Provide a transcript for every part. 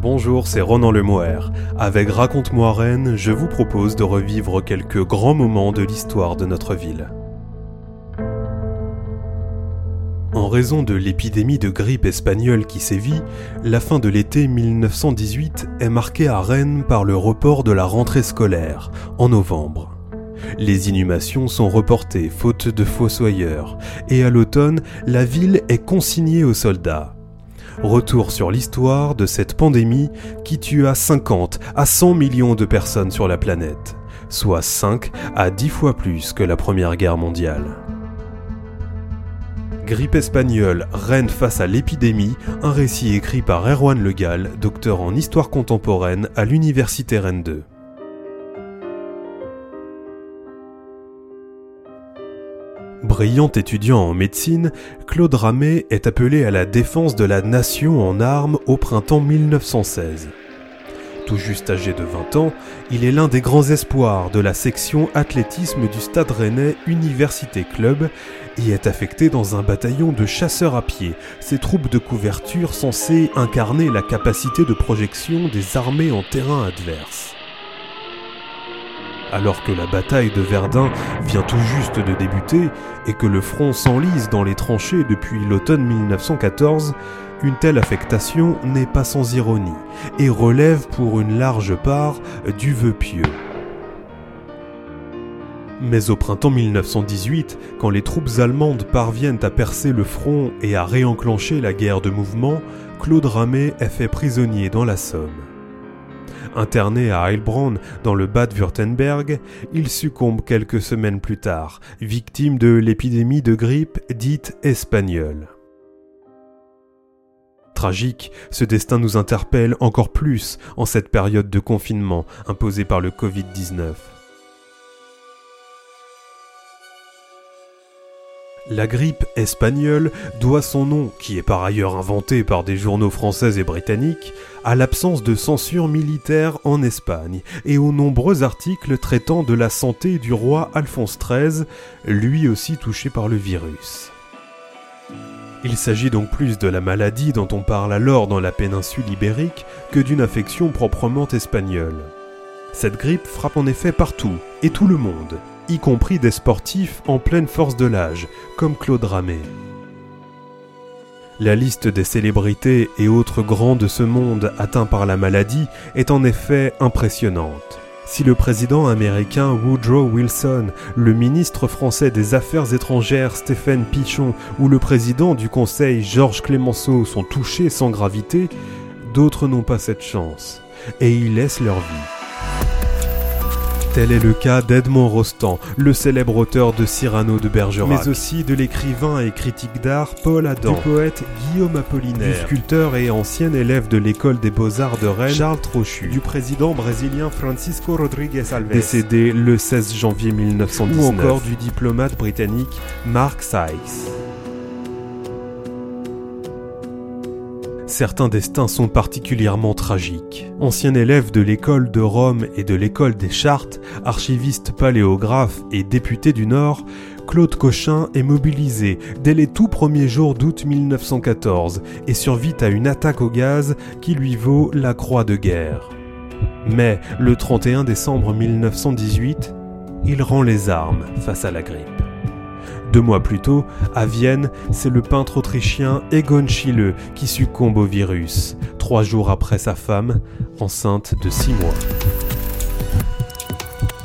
Bonjour, c'est Ronan Lemoire. Avec Raconte-moi Rennes, je vous propose de revivre quelques grands moments de l'histoire de notre ville. En raison de l'épidémie de grippe espagnole qui sévit, la fin de l'été 1918 est marquée à Rennes par le report de la rentrée scolaire, en novembre. Les inhumations sont reportées faute de fossoyeurs, et à l'automne, la ville est consignée aux soldats. Retour sur l'histoire de cette pandémie qui tua 50 à 100 millions de personnes sur la planète, soit 5 à 10 fois plus que la Première Guerre mondiale. Grippe espagnole, Rennes face à l'épidémie, un récit écrit par Erwan Legal, docteur en histoire contemporaine à l'Université Rennes 2. Brillant étudiant en médecine, Claude Ramé est appelé à la défense de la nation en armes au printemps 1916. Tout juste âgé de 20 ans, il est l'un des grands espoirs de la section athlétisme du Stade Rennais Université Club et est affecté dans un bataillon de chasseurs à pied, ces troupes de couverture censées incarner la capacité de projection des armées en terrain adverse. Alors que la bataille de Verdun vient tout juste de débuter et que le front s'enlise dans les tranchées depuis l'automne 1914, une telle affectation n'est pas sans ironie et relève pour une large part du vœu pieux. Mais au printemps 1918, quand les troupes allemandes parviennent à percer le front et à réenclencher la guerre de mouvement, Claude Ramé est fait prisonnier dans la Somme. Interné à Heilbronn, dans le Bade-Württemberg, il succombe quelques semaines plus tard, victime de l'épidémie de grippe dite espagnole. Tragique, ce destin nous interpelle encore plus en cette période de confinement imposée par le Covid-19. La grippe espagnole doit son nom, qui est par ailleurs inventé par des journaux français et britanniques, à l'absence de censure militaire en Espagne et aux nombreux articles traitant de la santé du roi Alphonse XIII, lui aussi touché par le virus. Il s'agit donc plus de la maladie dont on parle alors dans la péninsule ibérique que d'une affection proprement espagnole. Cette grippe frappe en effet partout et tout le monde, y compris des sportifs en pleine force de l'âge, comme Claude Ramé. La liste des célébrités et autres grands de ce monde atteints par la maladie est en effet impressionnante. Si le président américain Woodrow Wilson, le ministre français des Affaires étrangères Stéphane Pichon ou le président du Conseil Georges Clémenceau sont touchés sans gravité, d'autres n'ont pas cette chance, et y laissent leur vie. Tel est le cas d'Edmond Rostand, le célèbre auteur de Cyrano de Bergerac, mais aussi de l'écrivain et critique d'art Paul Adam, du poète Guillaume Apollinaire, du sculpteur et ancien élève de l'école des beaux-arts de Rennes Charles Trochu, du président brésilien Francisco Rodrigues Alves, décédé le 16 janvier 1919, ou encore du diplomate britannique Mark Sykes. Certains destins sont particulièrement tragiques. Ancien élève de l'école de Rome et de l'école des Chartes, archiviste paléographe et député du Nord, Claude Cochin est mobilisé dès les tout premiers jours d'août 1914 et survit à une attaque au gaz qui lui vaut la croix de guerre. Mais le 31 décembre 1918, il rend les armes face à la grippe. Deux mois plus tôt, à Vienne, c'est le peintre autrichien Egon Schiele qui succombe au virus, trois jours après sa femme, enceinte de six mois.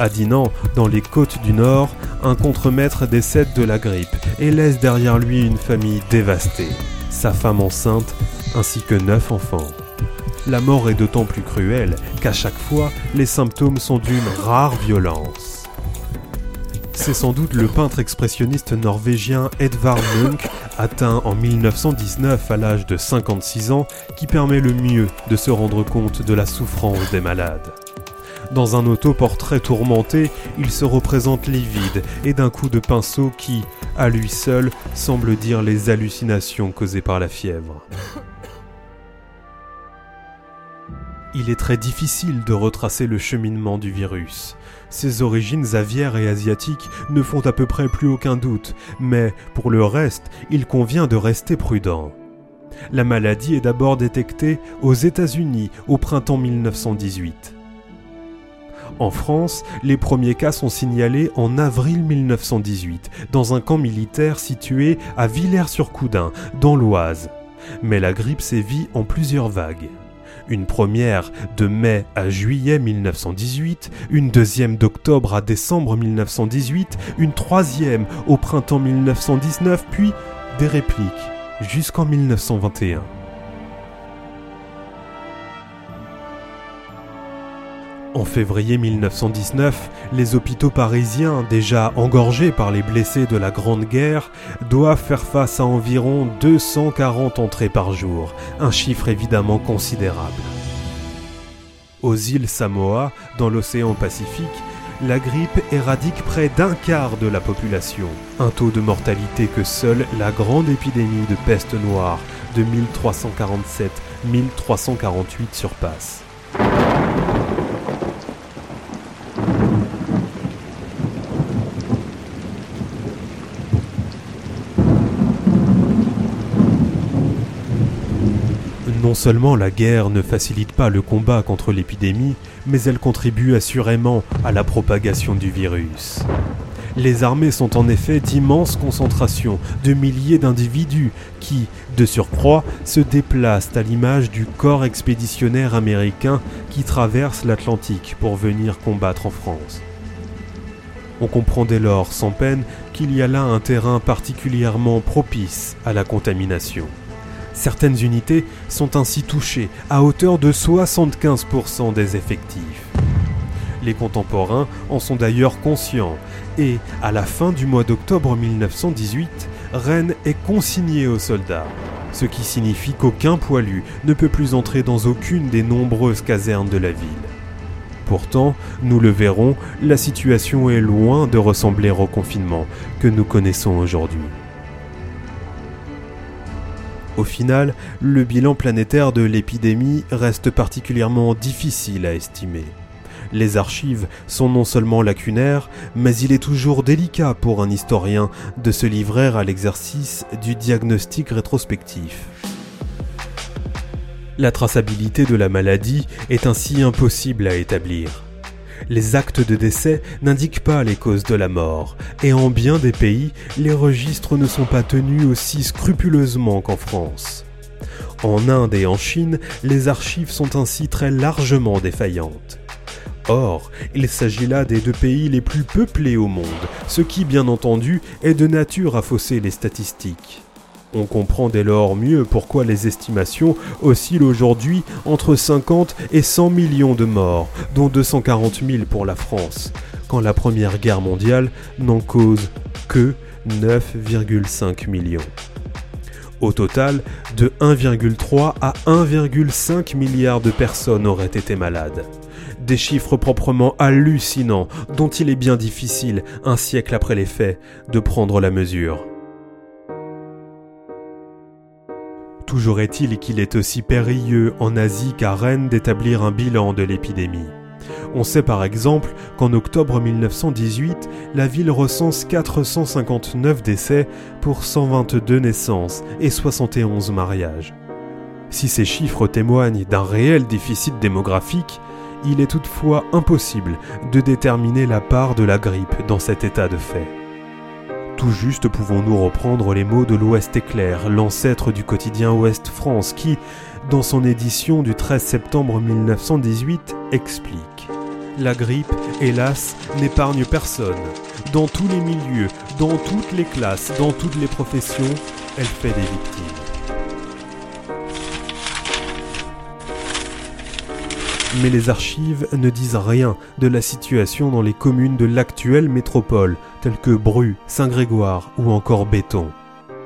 À Dinan, dans les côtes du Nord, un contremaître décède de la grippe et laisse derrière lui une famille dévastée, sa femme enceinte ainsi que neuf enfants. La mort est d'autant plus cruelle qu'à chaque fois, les symptômes sont d'une rare violence. C'est sans doute le peintre expressionniste norvégien Edvard Munch, atteint en 1919 à l'âge de 56 ans, qui permet le mieux de se rendre compte de la souffrance des malades. Dans un autoportrait tourmenté, il se représente livide et d'un coup de pinceau qui, à lui seul, semble dire les hallucinations causées par la fièvre. Il est très difficile de retracer le cheminement du virus. Ses origines aviaires et asiatiques ne font à peu près plus aucun doute, mais pour le reste, il convient de rester prudent. La maladie est d'abord détectée aux États-Unis au printemps 1918. En France, les premiers cas sont signalés en avril 1918 dans un camp militaire situé à Villers-sur-Coudin, dans l'Oise. Mais la grippe sévit en plusieurs vagues. Une première de mai à juillet 1918, une deuxième d'octobre à décembre 1918, une troisième au printemps 1919, puis des répliques jusqu'en 1921. En février 1919, les hôpitaux parisiens, déjà engorgés par les blessés de la Grande Guerre, doivent faire face à environ 240 entrées par jour, un chiffre évidemment considérable. Aux îles Samoa, dans l'océan Pacifique, la grippe éradique près d'un quart de la population, un taux de mortalité que seule la grande épidémie de peste noire de 1347-1348 surpasse. Non seulement la guerre ne facilite pas le combat contre l'épidémie, mais elle contribue assurément à la propagation du virus. Les armées sont en effet d'immenses concentrations de milliers d'individus qui, de surcroît, se déplacent à l'image du corps expéditionnaire américain qui traverse l'Atlantique pour venir combattre en France. On comprend dès lors sans peine qu'il y a là un terrain particulièrement propice à la contamination. Certaines unités sont ainsi touchées à hauteur de 75% des effectifs. Les contemporains en sont d'ailleurs conscients et, à la fin du mois d'octobre 1918, Rennes est consigné aux soldats, ce qui signifie qu'aucun poilu ne peut plus entrer dans aucune des nombreuses casernes de la ville. Pourtant, nous le verrons, la situation est loin de ressembler au confinement que nous connaissons aujourd'hui. Au final, le bilan planétaire de l'épidémie reste particulièrement difficile à estimer. Les archives sont non seulement lacunaires, mais il est toujours délicat pour un historien de se livrer à l'exercice du diagnostic rétrospectif. La traçabilité de la maladie est ainsi impossible à établir les actes de décès n'indiquent pas les causes de la mort, et en bien des pays, les registres ne sont pas tenus aussi scrupuleusement qu'en France. En Inde et en Chine, les archives sont ainsi très largement défaillantes. Or, il s'agit là des deux pays les plus peuplés au monde, ce qui, bien entendu, est de nature à fausser les statistiques. On comprend dès lors mieux pourquoi les estimations oscillent aujourd'hui entre 50 et 100 millions de morts, dont 240 000 pour la France, quand la Première Guerre mondiale n'en cause que 9,5 millions. Au total, de 1,3 à 1,5 milliard de personnes auraient été malades. Des chiffres proprement hallucinants dont il est bien difficile, un siècle après les faits, de prendre la mesure. Toujours est-il qu'il est aussi périlleux en Asie qu'à Rennes d'établir un bilan de l'épidémie. On sait par exemple qu'en octobre 1918, la ville recense 459 décès pour 122 naissances et 71 mariages. Si ces chiffres témoignent d'un réel déficit démographique, il est toutefois impossible de déterminer la part de la grippe dans cet état de fait. Tout juste pouvons-nous reprendre les mots de l'Ouest éclair, l'ancêtre du quotidien Ouest France, qui, dans son édition du 13 septembre 1918, explique La grippe, hélas, n'épargne personne. Dans tous les milieux, dans toutes les classes, dans toutes les professions, elle fait des victimes. Mais les archives ne disent rien de la situation dans les communes de l'actuelle métropole, telles que Bru, Saint-Grégoire ou encore Béton.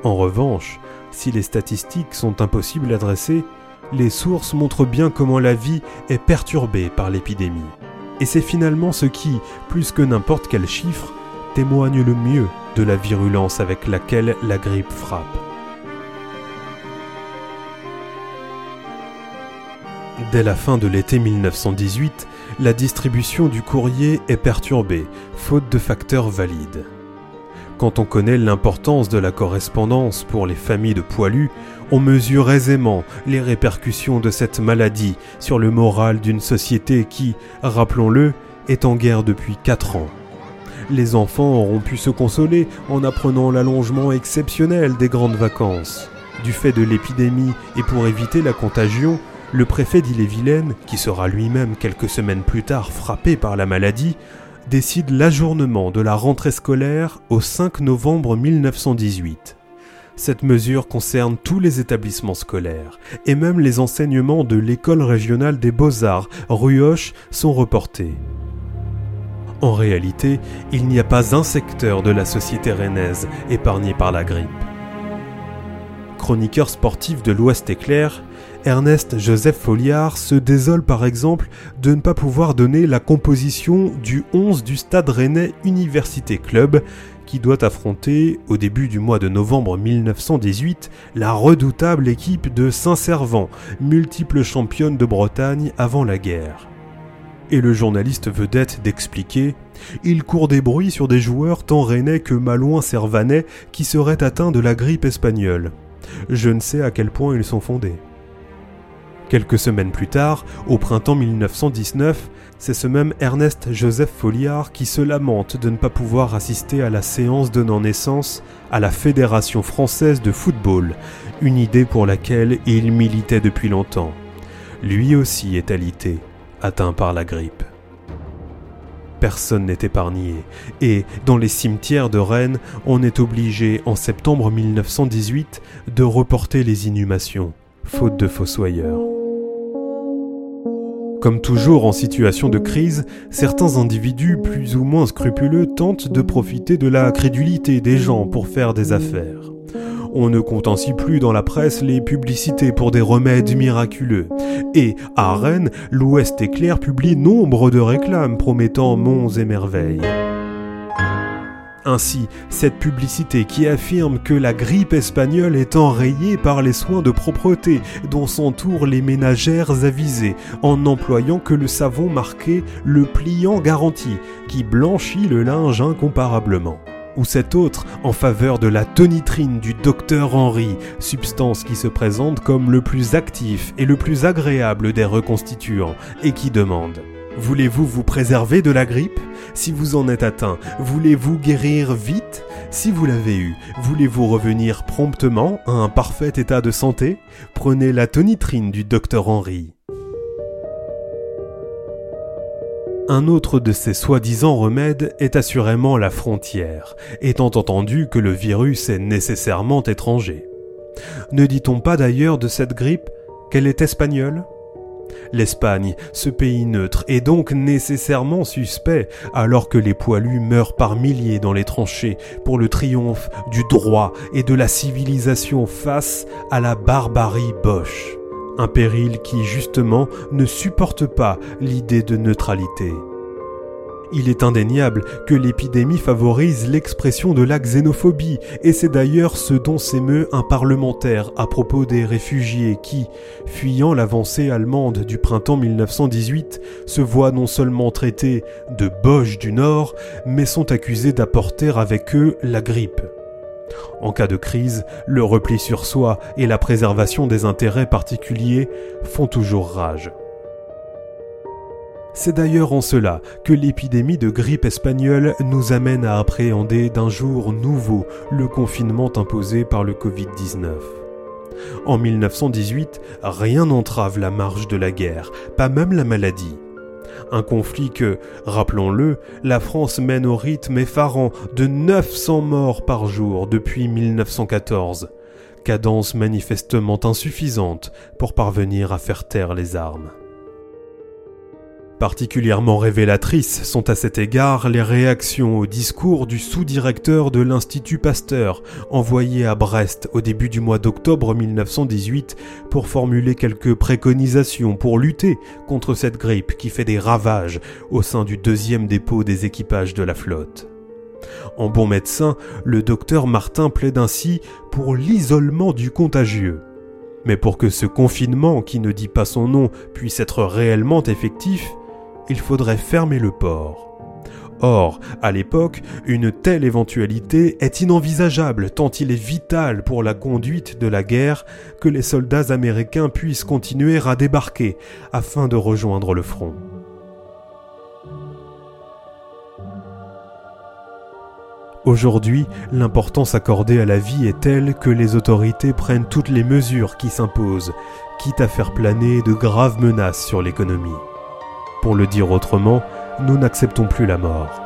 En revanche, si les statistiques sont impossibles à dresser, les sources montrent bien comment la vie est perturbée par l'épidémie. Et c'est finalement ce qui, plus que n'importe quel chiffre, témoigne le mieux de la virulence avec laquelle la grippe frappe. Dès la fin de l'été 1918, la distribution du courrier est perturbée, faute de facteurs valides. Quand on connaît l'importance de la correspondance pour les familles de poilus, on mesure aisément les répercussions de cette maladie sur le moral d'une société qui, rappelons-le, est en guerre depuis 4 ans. Les enfants auront pu se consoler en apprenant l'allongement exceptionnel des grandes vacances. Du fait de l'épidémie et pour éviter la contagion, le préfet d'Ille-et-Vilaine, qui sera lui-même quelques semaines plus tard frappé par la maladie, décide l'ajournement de la rentrée scolaire au 5 novembre 1918. Cette mesure concerne tous les établissements scolaires, et même les enseignements de l'école régionale des beaux-arts, rue Hoche, sont reportés. En réalité, il n'y a pas un secteur de la société rennaise épargné par la grippe. Chroniqueur sportif de l'Ouest éclair, Ernest Joseph Folliard se désole par exemple de ne pas pouvoir donner la composition du 11 du Stade Rennais Université Club qui doit affronter, au début du mois de novembre 1918, la redoutable équipe de Saint-Servant, multiple championne de Bretagne avant la guerre. Et le journaliste vedette d'expliquer Il court des bruits sur des joueurs tant rennais que malouin servanais qui seraient atteints de la grippe espagnole. Je ne sais à quel point ils sont fondés. Quelques semaines plus tard, au printemps 1919, c'est ce même Ernest Joseph Folliard qui se lamente de ne pas pouvoir assister à la séance donnant naissance à la Fédération française de football, une idée pour laquelle il militait depuis longtemps. Lui aussi est alité, atteint par la grippe. Personne n'est épargné, et dans les cimetières de Rennes, on est obligé en septembre 1918 de reporter les inhumations, faute de fossoyeurs. Comme toujours en situation de crise, certains individus plus ou moins scrupuleux tentent de profiter de la crédulité des gens pour faire des affaires. On ne compte ainsi plus dans la presse les publicités pour des remèdes miraculeux. Et à Rennes, l'Ouest éclair publie nombre de réclames promettant monts et merveilles. Ainsi, cette publicité qui affirme que la grippe espagnole est enrayée par les soins de propreté dont s'entourent les ménagères avisées, en n'employant que le savon marqué le pliant garanti, qui blanchit le linge incomparablement ou cette autre en faveur de la tonitrine du docteur Henry, substance qui se présente comme le plus actif et le plus agréable des reconstituants, et qui demande Voulez-vous vous préserver de la grippe? Si vous en êtes atteint, voulez-vous guérir vite? Si vous l'avez eu, voulez-vous revenir promptement à un parfait état de santé? Prenez la tonitrine du docteur Henry. Un autre de ces soi-disant remèdes est assurément la frontière, étant entendu que le virus est nécessairement étranger. Ne dit-on pas d'ailleurs de cette grippe qu'elle est espagnole? L'Espagne, ce pays neutre, est donc nécessairement suspect, alors que les poilus meurent par milliers dans les tranchées pour le triomphe du droit et de la civilisation face à la barbarie boche. Un péril qui, justement, ne supporte pas l'idée de neutralité. Il est indéniable que l'épidémie favorise l'expression de la xénophobie, et c'est d'ailleurs ce dont s'émeut un parlementaire à propos des réfugiés qui, fuyant l'avancée allemande du printemps 1918, se voient non seulement traités de boches du Nord, mais sont accusés d'apporter avec eux la grippe. En cas de crise, le repli sur soi et la préservation des intérêts particuliers font toujours rage. C'est d'ailleurs en cela que l'épidémie de grippe espagnole nous amène à appréhender d'un jour nouveau le confinement imposé par le Covid-19. En 1918, rien n'entrave la marche de la guerre, pas même la maladie. Un conflit que, rappelons-le, la France mène au rythme effarant de 900 morts par jour depuis 1914, cadence manifestement insuffisante pour parvenir à faire taire les armes. Particulièrement révélatrices sont à cet égard les réactions au discours du sous-directeur de l'Institut Pasteur, envoyé à Brest au début du mois d'octobre 1918 pour formuler quelques préconisations pour lutter contre cette grippe qui fait des ravages au sein du deuxième dépôt des équipages de la flotte. En bon médecin, le docteur Martin plaide ainsi pour l'isolement du contagieux. Mais pour que ce confinement qui ne dit pas son nom puisse être réellement effectif, il faudrait fermer le port. Or, à l'époque, une telle éventualité est inenvisageable tant il est vital pour la conduite de la guerre que les soldats américains puissent continuer à débarquer afin de rejoindre le front. Aujourd'hui, l'importance accordée à la vie est telle que les autorités prennent toutes les mesures qui s'imposent, quitte à faire planer de graves menaces sur l'économie. Pour le dire autrement, nous n'acceptons plus la mort.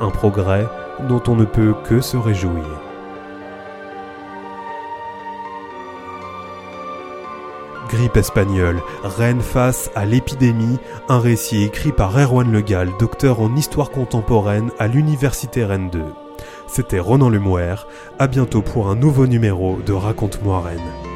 Un progrès dont on ne peut que se réjouir. Grippe espagnole, reine face à l'épidémie, un récit écrit par Erwan Legal, docteur en histoire contemporaine à l'Université Rennes 2. C'était Ronan Lemouer, à bientôt pour un nouveau numéro de Raconte-moi Rennes.